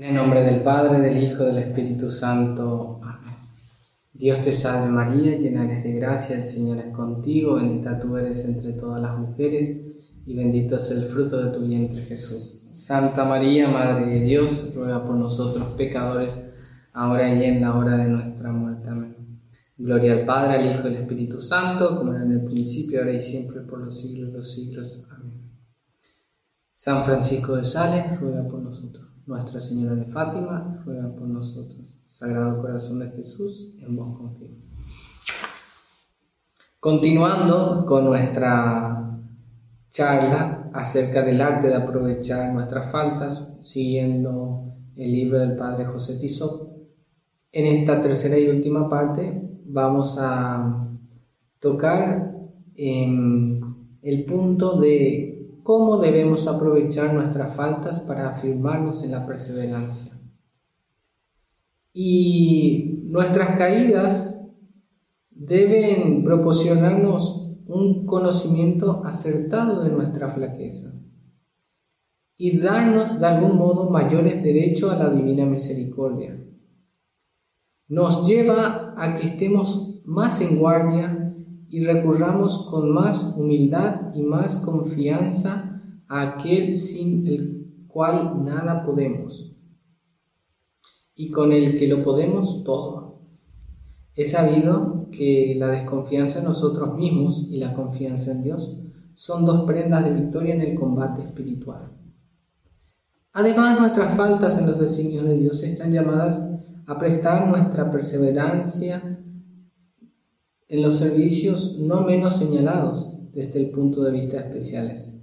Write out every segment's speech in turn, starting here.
En el nombre del Padre, del Hijo, del Espíritu Santo. Amén. Dios te salve María, llena eres de gracia, el Señor es contigo, bendita tú eres entre todas las mujeres y bendito es el fruto de tu vientre Jesús. Santa María, Madre de Dios, ruega por nosotros pecadores, ahora y en la hora de nuestra muerte. Amén. Gloria al Padre, al Hijo y al Espíritu Santo, como era en el principio, ahora y siempre, por los siglos de los siglos. Amén. San Francisco de Sales, ruega por nosotros. Nuestra Señora de Fátima, ruega por nosotros. Sagrado Corazón de Jesús, en vos confío. Continuando con nuestra charla acerca del arte de aprovechar nuestras faltas, siguiendo el libro del Padre José Tizot, en esta tercera y última parte vamos a tocar el punto de cómo debemos aprovechar nuestras faltas para afirmarnos en la perseverancia. Y nuestras caídas deben proporcionarnos un conocimiento acertado de nuestra flaqueza y darnos de algún modo mayores derechos a la divina misericordia. Nos lleva a que estemos más en guardia y recurramos con más humildad y más confianza a aquel sin el cual nada podemos y con el que lo podemos todo. He sabido que la desconfianza en nosotros mismos y la confianza en Dios son dos prendas de victoria en el combate espiritual. Además, nuestras faltas en los designios de Dios están llamadas a prestar nuestra perseverancia en los servicios no menos señalados desde el punto de vista especiales.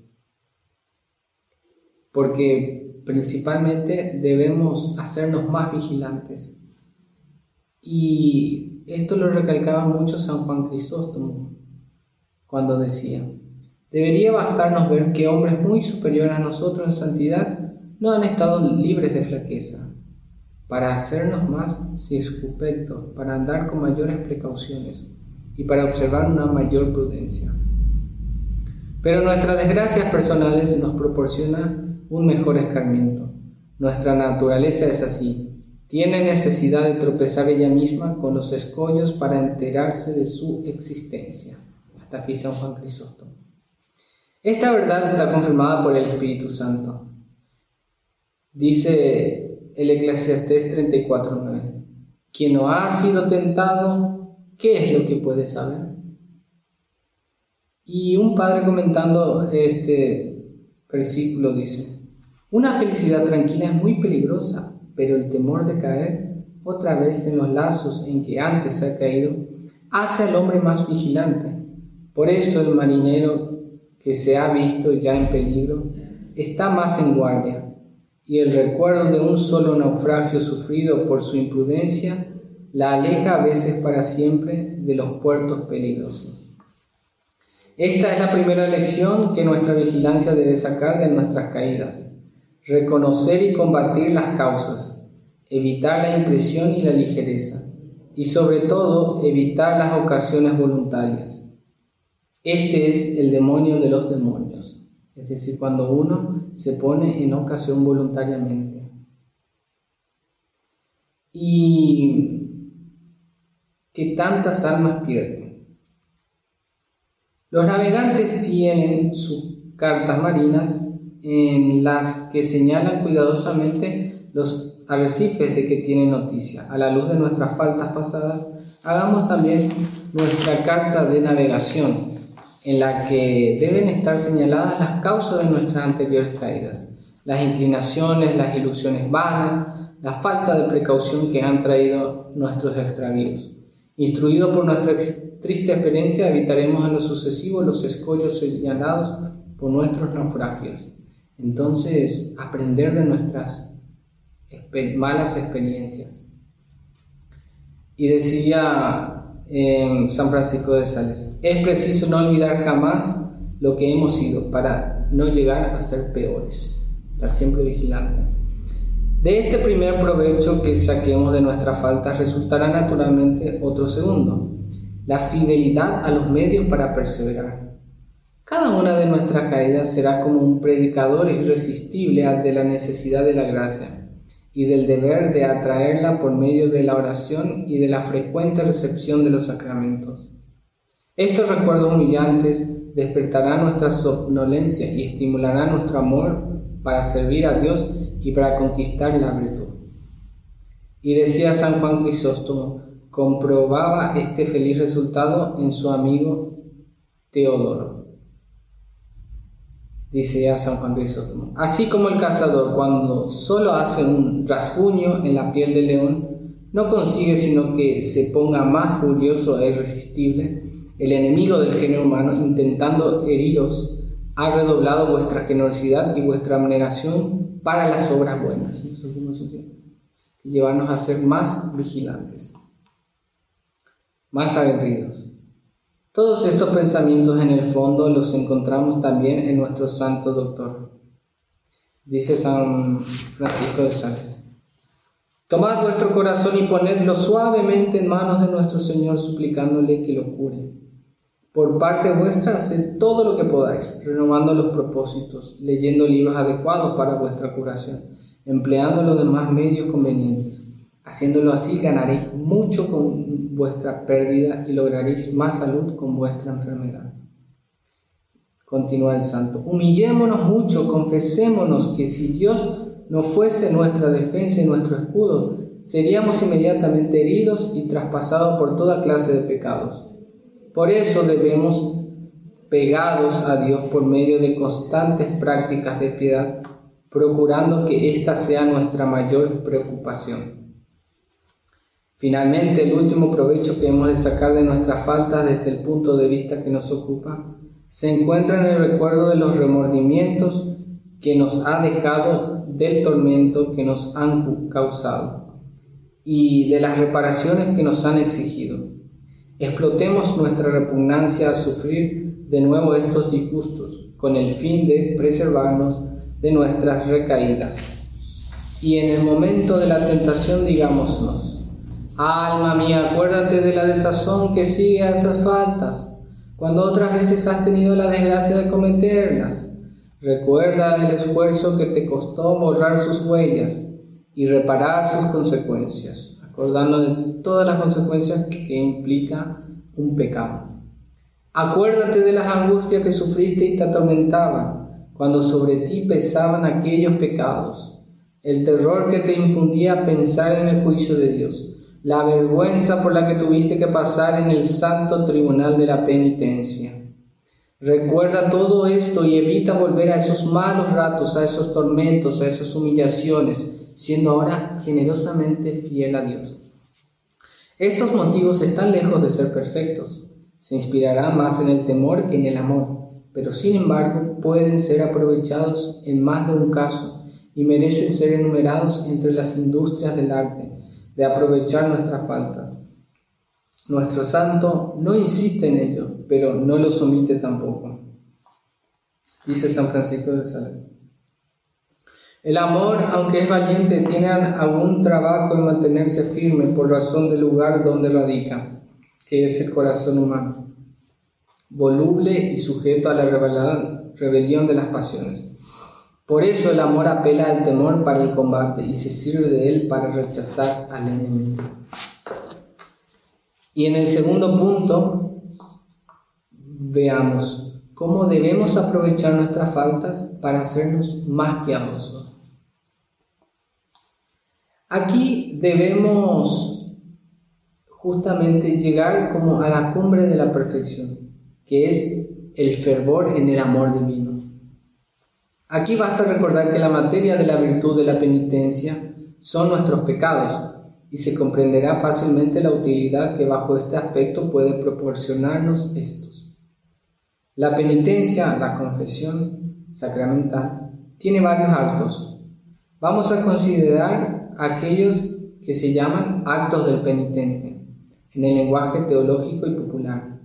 Porque principalmente debemos hacernos más vigilantes. Y esto lo recalcaba mucho San Juan Crisóstomo cuando decía, debería bastarnos ver que hombres muy superiores a nosotros en santidad no han estado libres de flaqueza, para hacernos más circunspectos, para andar con mayores precauciones y para observar una mayor prudencia. Pero nuestras desgracias personales nos proporcionan un mejor escarmiento. Nuestra naturaleza es así. Tiene necesidad de tropezar ella misma con los escollos para enterarse de su existencia. Hasta aquí San Juan Crisóstomo. Esta verdad está confirmada por el Espíritu Santo. Dice el Eclesiastés 34.9. Quien no ha sido tentado ¿qué es lo que puede saber? Y un padre comentando este versículo dice, una felicidad tranquila es muy peligrosa, pero el temor de caer otra vez en los lazos en que antes se ha caído hace al hombre más vigilante. Por eso el marinero que se ha visto ya en peligro está más en guardia, y el recuerdo de un solo naufragio sufrido por su imprudencia la aleja a veces para siempre de los puertos peligrosos. Esta es la primera lección que nuestra vigilancia debe sacar de nuestras caídas. Reconocer y combatir las causas, evitar la impresión y la ligereza, y sobre todo evitar las ocasiones voluntarias. Este es el demonio de los demonios, es decir, cuando uno se pone en ocasión voluntariamente. Y que tantas almas pierden. Los navegantes tienen sus cartas marinas en las que señalan cuidadosamente los arrecifes de que tienen noticia. A la luz de nuestras faltas pasadas, hagamos también nuestra carta de navegación, en la que deben estar señaladas las causas de nuestras anteriores caídas, las inclinaciones, las ilusiones vanas, la falta de precaución que han traído nuestros extravíos. Instruido por nuestra triste experiencia, evitaremos en lo sucesivo los escollos señalados por nuestros naufragios. Entonces, aprender de nuestras malas experiencias. Y decía eh, San Francisco de Sales, es preciso no olvidar jamás lo que hemos sido para no llegar a ser peores, estar siempre vigilante. De este primer provecho que saquemos de nuestras faltas resultará naturalmente otro segundo, la fidelidad a los medios para perseverar. Cada una de nuestras caídas será como un predicador irresistible de la necesidad de la gracia y del deber de atraerla por medio de la oración y de la frecuente recepción de los sacramentos. Estos recuerdos humillantes despertarán nuestra somnolencia y estimularán nuestro amor para servir a Dios y para conquistar la virtud. Y decía San Juan Crisóstomo, comprobaba este feliz resultado en su amigo Teodoro dice San Juan Crisóstomo. Así como el cazador cuando solo hace un rasguño en la piel del león, no consigue sino que se ponga más furioso e irresistible, el enemigo del género humano, intentando heriros, ha redoblado vuestra generosidad y vuestra abnegación para las obras buenas. Y llevarnos a ser más vigilantes, más aguerridos. Todos estos pensamientos en el fondo los encontramos también en nuestro santo doctor. Dice San Francisco de Sales. Tomad vuestro corazón y ponedlo suavemente en manos de nuestro Señor, suplicándole que lo cure. Por parte vuestra, haced todo lo que podáis, renovando los propósitos, leyendo libros adecuados para vuestra curación, empleando los demás medios convenientes. Haciéndolo así, ganaréis mucho con vuestra pérdida y lograréis más salud con vuestra enfermedad. Continúa el santo. Humillémonos mucho, confesémonos que si Dios no fuese nuestra defensa y nuestro escudo, seríamos inmediatamente heridos y traspasados por toda clase de pecados. Por eso debemos, pegados a Dios por medio de constantes prácticas de piedad, procurando que ésta sea nuestra mayor preocupación. Finalmente, el último provecho que hemos de sacar de nuestras faltas desde el punto de vista que nos ocupa se encuentra en el recuerdo de los remordimientos que nos ha dejado del tormento que nos han causado y de las reparaciones que nos han exigido. Explotemos nuestra repugnancia a sufrir de nuevo estos disgustos con el fin de preservarnos de nuestras recaídas. Y en el momento de la tentación digámonos, Alma mía, acuérdate de la desazón que sigue a esas faltas, cuando otras veces has tenido la desgracia de cometerlas. Recuerda el esfuerzo que te costó borrar sus huellas y reparar sus consecuencias, acordando de todas las consecuencias que implica un pecado. Acuérdate de las angustias que sufriste y te atormentaban cuando sobre ti pesaban aquellos pecados, el terror que te infundía pensar en el juicio de Dios la vergüenza por la que tuviste que pasar en el santo tribunal de la penitencia. Recuerda todo esto y evita volver a esos malos ratos, a esos tormentos, a esas humillaciones, siendo ahora generosamente fiel a Dios. Estos motivos están lejos de ser perfectos. Se inspirará más en el temor que en el amor, pero sin embargo pueden ser aprovechados en más de un caso y merecen ser enumerados entre las industrias del arte de aprovechar nuestra falta. Nuestro santo no insiste en ello, pero no lo omite tampoco. Dice San Francisco de Sales. El amor, aunque es valiente, tiene algún trabajo en mantenerse firme por razón del lugar donde radica, que es el corazón humano, voluble y sujeto a la rebelión de las pasiones. Por eso el amor apela al temor para el combate y se sirve de él para rechazar al enemigo. Y en el segundo punto, veamos cómo debemos aprovechar nuestras faltas para hacernos más piadosos. Aquí debemos justamente llegar como a la cumbre de la perfección, que es el fervor en el amor divino. Aquí basta recordar que la materia de la virtud de la penitencia son nuestros pecados y se comprenderá fácilmente la utilidad que bajo este aspecto puede proporcionarnos estos. La penitencia, la confesión sacramental, tiene varios actos. Vamos a considerar aquellos que se llaman actos del penitente en el lenguaje teológico y popular.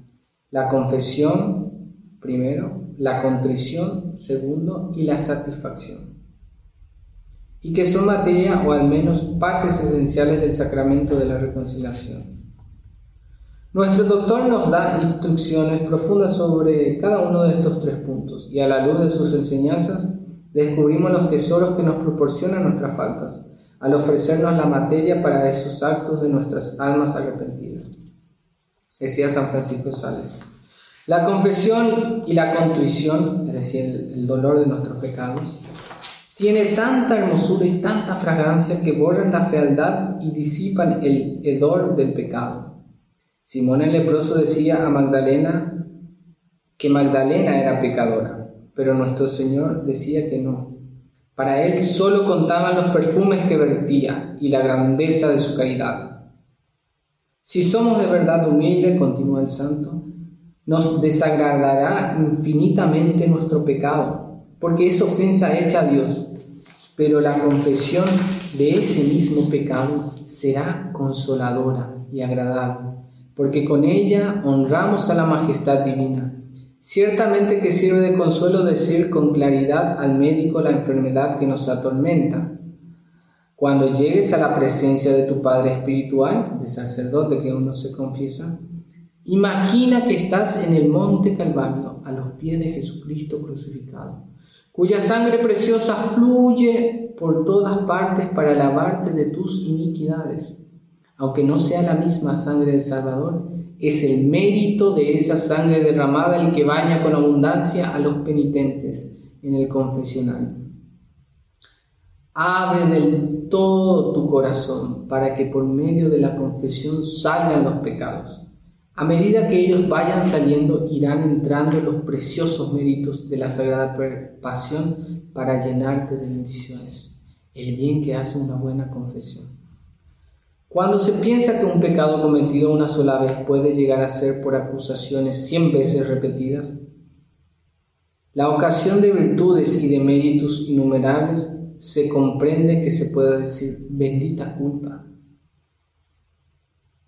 La confesión, primero, la contrición, segundo, y la satisfacción. Y que son materia o al menos partes esenciales del sacramento de la reconciliación. Nuestro doctor nos da instrucciones profundas sobre cada uno de estos tres puntos y a la luz de sus enseñanzas descubrimos los tesoros que nos proporcionan nuestras faltas, al ofrecernos la materia para esos actos de nuestras almas arrepentidas. Decía San Francisco Sales. La confesión y la contrición, es decir, el, dolor de nuestros pecados, tiene tanta hermosura y tanta fragancia que borran la fealdad y disipan el hedor del pecado. Simón el leproso decía a Magdalena que Magdalena era pecadora, pero nuestro Señor decía que no. Para él solo contaban los perfumes que vertía y la grandeza de su caridad. Si somos de verdad humildes, continúa el santo, nos desagradará infinitamente nuestro pecado, porque es ofensa hecha a Dios. Pero la confesión de ese mismo pecado será consoladora y agradable, porque con ella honramos a la majestad divina. Ciertamente que sirve de consuelo decir con claridad al médico la enfermedad que nos atormenta. Cuando llegues a la presencia de tu Padre Espiritual, de sacerdote que uno se confiesa, Imagina que estás en el monte Calvario, a los pies de Jesucristo crucificado, cuya sangre preciosa fluye por todas partes para lavarte de tus iniquidades. Aunque no sea la misma sangre del Salvador, es el mérito de esa sangre derramada el que baña con abundancia a los penitentes en el confesionario. Abre del todo tu corazón para que por medio de la confesión salgan los pecados a medida que ellos vayan saliendo, irán entrando los preciosos méritos de la Sagrada Pasión para llenarte de bendiciones. El bien que hace una buena confesión. Cuando se piensa que un pecado cometido una sola vez puede llegar a ser por acusaciones cien veces repetidas, la ocasión de virtudes y de méritos innumerables se comprende que se puede decir bendita culpa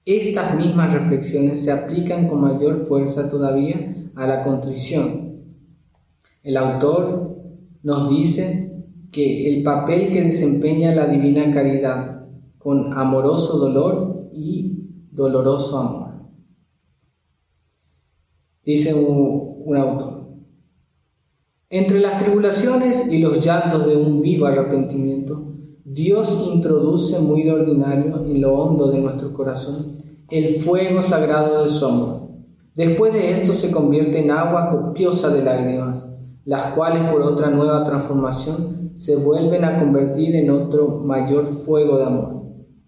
estas mismas reflexiones se aplican con mayor fuerza todavía a la contrición. El autor nos dice que el papel que desempeña la divina caridad con amoroso dolor y doloroso amor. Dice un, un autor, entre las tribulaciones y los llantos de un vivo arrepentimiento, Dios introduce muy de ordinario en lo hondo de nuestro corazón el fuego sagrado de su amor. Después de esto se convierte en agua copiosa de lágrimas, las cuales por otra nueva transformación se vuelven a convertir en otro mayor fuego de amor.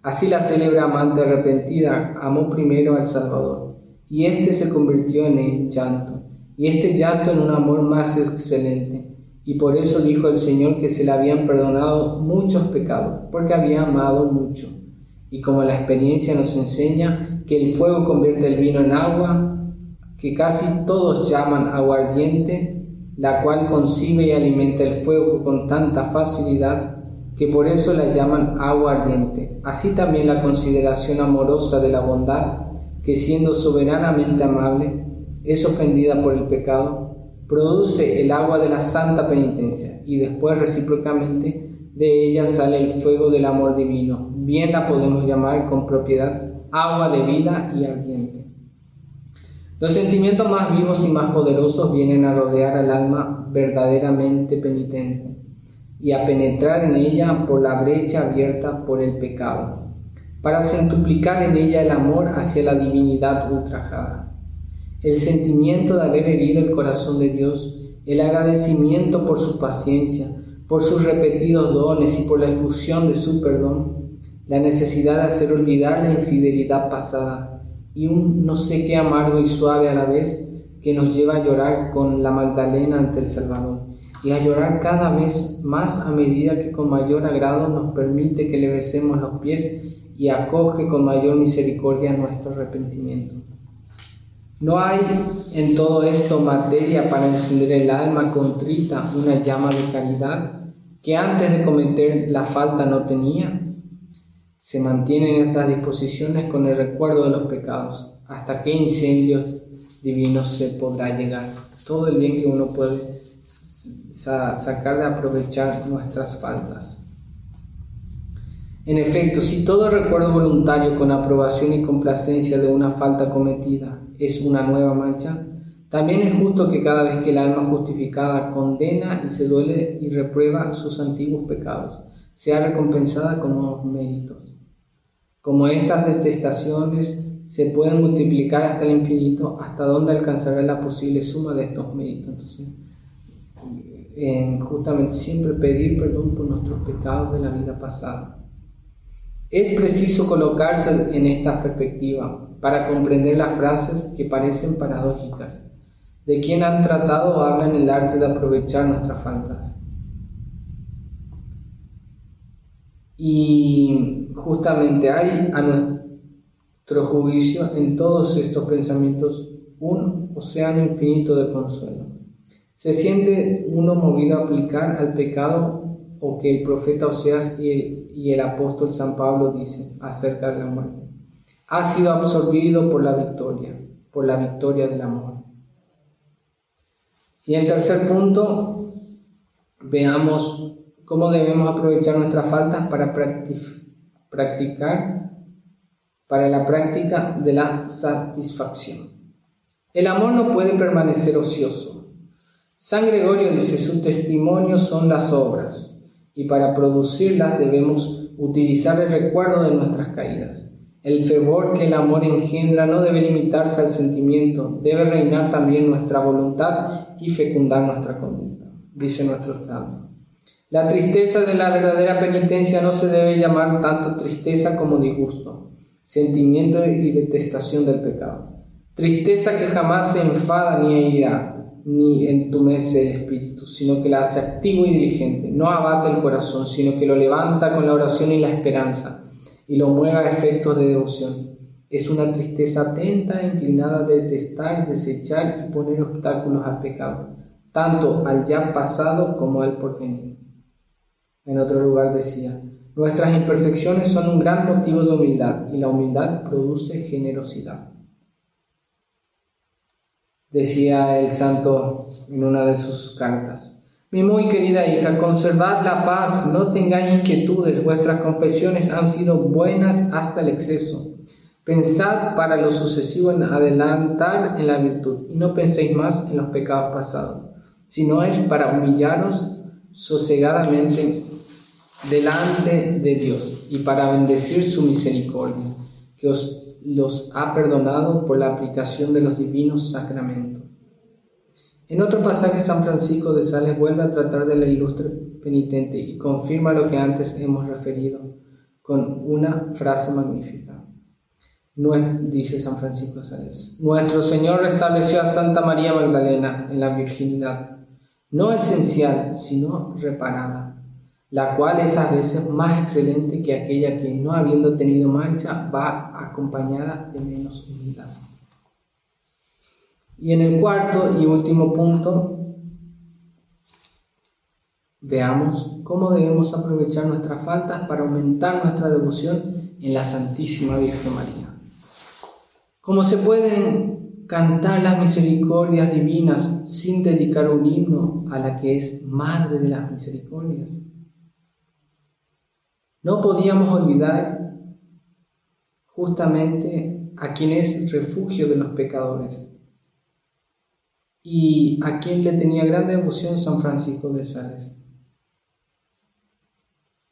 Así la célebre amante arrepentida amó primero al Salvador, y éste se convirtió en el llanto, y este llanto en un amor más excelente, y por eso dijo el Señor que se le habían perdonado muchos pecados, porque había amado mucho. Y como la experiencia nos enseña que el fuego convierte el vino en agua, que casi todos llaman aguardiente, la cual concibe y alimenta el fuego con tanta facilidad que por eso la llaman agua ardiente. Así también la consideración amorosa de la bondad, que siendo soberanamente amable, es ofendida por el pecado, produce el agua de la santa penitencia y después recíprocamente de ella sale el fuego del amor divino. Bien la podemos llamar con propiedad agua de vida y ardiente. Los sentimientos más vivos y más poderosos vienen a rodear al alma verdaderamente penitente y a penetrar en ella por la brecha abierta por el pecado, para centuplicar en ella el amor hacia la divinidad ultrajada. El sentimiento de haber herido el corazón de Dios, el agradecimiento por su paciencia, por sus repetidos dones y por la efusión de su perdón, la necesidad de hacer olvidar la infidelidad pasada y un no sé qué amargo y suave a la vez que nos lleva a llorar con la Magdalena ante el Salvador y a llorar cada vez más a medida que con mayor agrado nos permite que le besemos los pies y acoge con mayor misericordia nuestro arrepentimiento. No hay en todo esto materia para encender el alma contrita una llama de caridad que antes de cometer la falta no tenía. Se mantienen estas disposiciones con el recuerdo de los pecados. ¿Hasta qué incendios divinos se podrá llegar? Todo el bien que uno puede sacar de aprovechar nuestras faltas. En efecto, si todo recuerdo voluntario con aprobación y complacencia de una falta cometida es una nueva mancha, también es justo que cada vez que el alma justificada condena y se duele y reprueba sus antiguos pecados, sea recompensada con nuevos méritos. Como estas detestaciones se pueden multiplicar hasta el infinito, hasta donde alcanzará la posible suma de estos méritos. Entonces, en justamente siempre pedir perdón por nuestros pecados de la vida pasada. Es preciso colocarse en esta perspectiva para comprender las frases que parecen paradójicas. De quien han tratado hablan el arte de aprovechar nuestra falta. Y justamente hay a nuestro juicio en todos estos pensamientos un océano infinito de consuelo. Se siente uno movido a aplicar al pecado o que el profeta Oseas y el apóstol San Pablo dice acerca de la muerte. Ha sido absorbido por la victoria, por la victoria del amor. Y en tercer punto, veamos cómo debemos aprovechar nuestras faltas para practicar, para la práctica de la satisfacción. El amor no puede permanecer ocioso. San Gregorio dice, su testimonio son las obras y para producirlas debemos utilizar el recuerdo de nuestras caídas. El fervor que el amor engendra no debe limitarse al sentimiento, debe reinar también nuestra voluntad y fecundar nuestra conducta, dice nuestro santo. La tristeza de la verdadera penitencia no se debe llamar tanto tristeza como disgusto, sentimiento y detestación del pecado. Tristeza que jamás se enfada ni irá, ni entumece el espíritu, sino que la hace activo y diligente. No abate el corazón, sino que lo levanta con la oración y la esperanza y lo mueve a efectos de devoción. Es una tristeza atenta e inclinada a detestar, desechar y poner obstáculos al pecado, tanto al ya pasado como al porvenir. En otro lugar decía, nuestras imperfecciones son un gran motivo de humildad y la humildad produce generosidad decía el santo en una de sus cartas. Mi muy querida hija, conservad la paz, no tengáis inquietudes, vuestras confesiones han sido buenas hasta el exceso. Pensad para lo sucesivo en adelantar en la virtud y no penséis más en los pecados pasados, sino es para humillaros sosegadamente delante de Dios y para bendecir su misericordia, que os los ha perdonado por la aplicación de los divinos sacramentos. En otro pasaje, San Francisco de Sales vuelve a tratar de la ilustre penitente y confirma lo que antes hemos referido con una frase magnífica. dice San Francisco de Sales, Nuestro Señor restableció a Santa María Magdalena en la virginidad, no esencial, sino reparada la cual es a veces más excelente que aquella que, no habiendo tenido mancha, va acompañada de menos humildad. Y en el cuarto y último punto, veamos cómo debemos aprovechar nuestras faltas para aumentar nuestra devoción en la Santísima Virgen María. Cómo se pueden cantar las misericordias divinas sin dedicar un himno a la que es Madre de las Misericordias. No podíamos olvidar justamente a quien es refugio de los pecadores y a quien le tenía gran devoción San Francisco de Sales.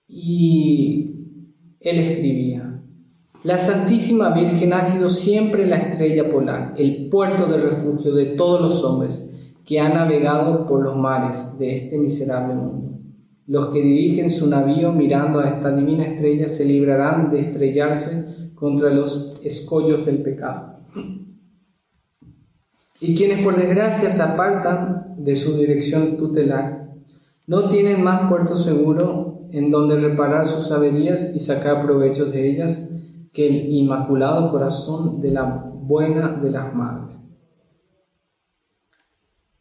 Y él escribía, la Santísima Virgen ha sido siempre la estrella polar, el puerto de refugio de todos los hombres que han navegado por los mares de este miserable mundo. Los que dirigen su navío mirando a esta divina estrella se librarán de estrellarse contra los escollos del pecado. Y quienes por desgracia se apartan de su dirección tutelar, no tienen más puerto seguro en donde reparar sus averías y sacar provecho de ellas que el inmaculado corazón de la buena de las madres.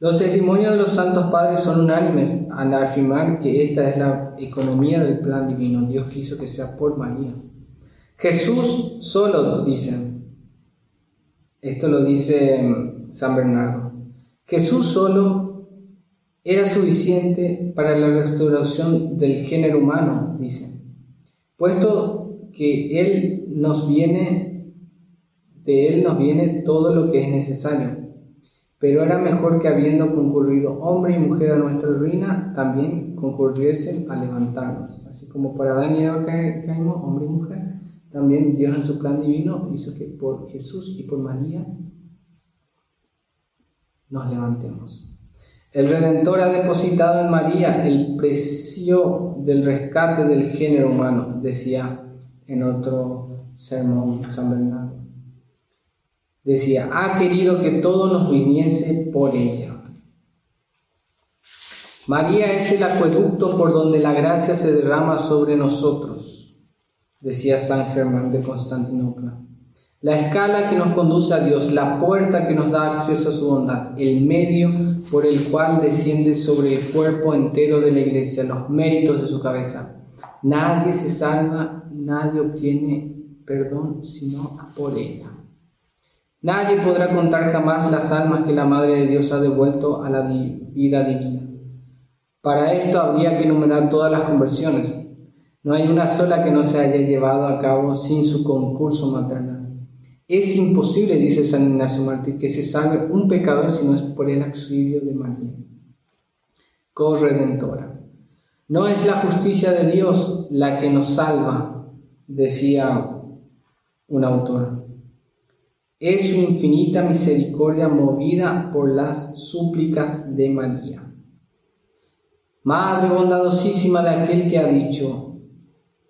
Los testimonios de los santos padres son unánimes al afirmar que esta es la economía del plan divino. Dios quiso que sea por María. Jesús solo, dicen. Esto lo dice mm, San Bernardo. Jesús solo era suficiente para la restauración del género humano, dicen. Puesto que Él nos viene, de Él nos viene todo lo que es necesario pero era mejor que habiendo concurrido hombre y mujer a nuestra ruina, también concurriesen a levantarnos. Así como para Adán y Eva caímos, hombre y mujer, también Dios en su plan divino hizo que por Jesús y por María nos levantemos. El Redentor ha depositado en María el precio del rescate del género humano, decía en otro sermón San Bernardo. Decía, ha querido que todo nos viniese por ella. María es el acueducto por donde la gracia se derrama sobre nosotros, decía San Germán de Constantinopla. La escala que nos conduce a Dios, la puerta que nos da acceso a su bondad, el medio por el cual desciende sobre el cuerpo entero de la iglesia los méritos de su cabeza. Nadie se salva, nadie obtiene perdón sino por ella. Nadie podrá contar jamás las almas que la Madre de Dios ha devuelto a la vida divina. Para esto habría que enumerar todas las conversiones. No hay una sola que no se haya llevado a cabo sin su concurso maternal. Es imposible, dice San Ignacio Martí, que se salve un pecador si no es por el auxilio de María, corredentora. No es la justicia de Dios la que nos salva, decía un autor. Es su infinita misericordia movida por las súplicas de María. Madre bondadosísima de aquel que ha dicho,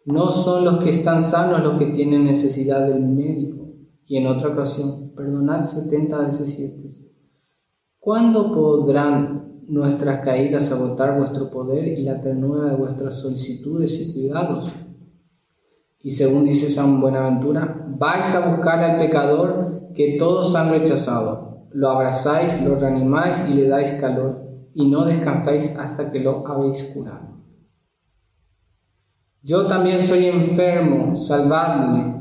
no son los que están sanos los que tienen necesidad del médico y en otra ocasión, perdonad setenta veces siete. ¿Cuándo podrán nuestras caídas agotar vuestro poder y la ternura de vuestras solicitudes y cuidados? Y según dice San Buenaventura, vais a buscar al pecador que todos han rechazado. Lo abrazáis, lo reanimáis y le dais calor, y no descansáis hasta que lo habéis curado. Yo también soy enfermo, salvadme.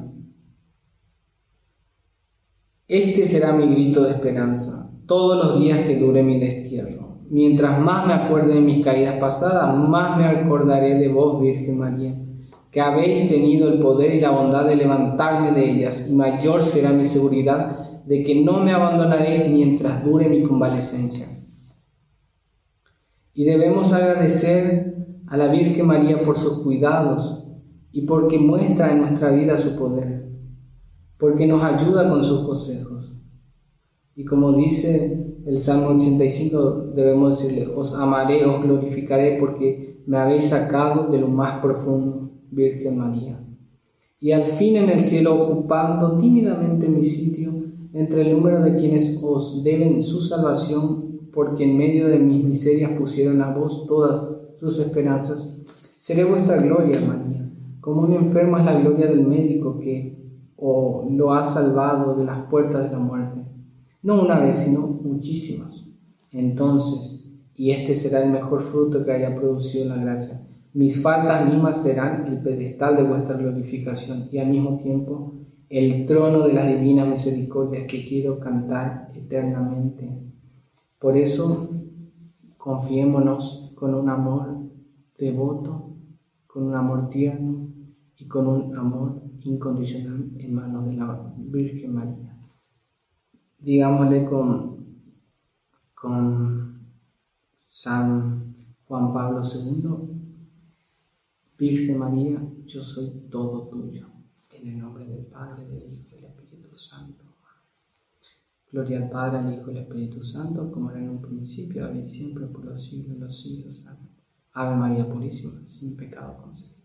Este será mi grito de esperanza todos los días que dure mi destierro. Mientras más me acuerde de mis caídas pasadas, más me acordaré de vos, Virgen María, que habéis tenido el poder y la bondad de levantarme de ellas, y mayor será mi seguridad de que no me abandonaréis mientras dure mi convalecencia. Y debemos agradecer a la Virgen María por sus cuidados y porque muestra en nuestra vida su poder porque nos ayuda con sus consejos. Y como dice el Salmo 85, debemos decirle, os amaré, os glorificaré porque me habéis sacado de lo más profundo, Virgen María. Y al fin en el cielo, ocupando tímidamente mi sitio entre el número de quienes os deben su salvación, porque en medio de mis miserias pusieron a vos todas sus esperanzas, seré vuestra gloria, María. Como un enfermo es la gloria del médico que o lo ha salvado de las puertas de la muerte. No una vez, sino muchísimas. Entonces, y este será el mejor fruto que haya producido la gracia. Mis faltas mismas serán el pedestal de vuestra glorificación y al mismo tiempo el trono de las divinas misericordias que quiero cantar eternamente. Por eso, confiémonos con un amor devoto, con un amor tierno y con un amor incondicional en manos de la Virgen María. Digámosle con, con San Juan Pablo II, Virgen María, yo soy todo tuyo. En el nombre del Padre, del Hijo y del Espíritu Santo. Gloria al Padre, al Hijo y al Espíritu Santo, como era en un principio, ahora y siempre, por los siglos de los siglos. Ave María Purísima, sin pecado concebido.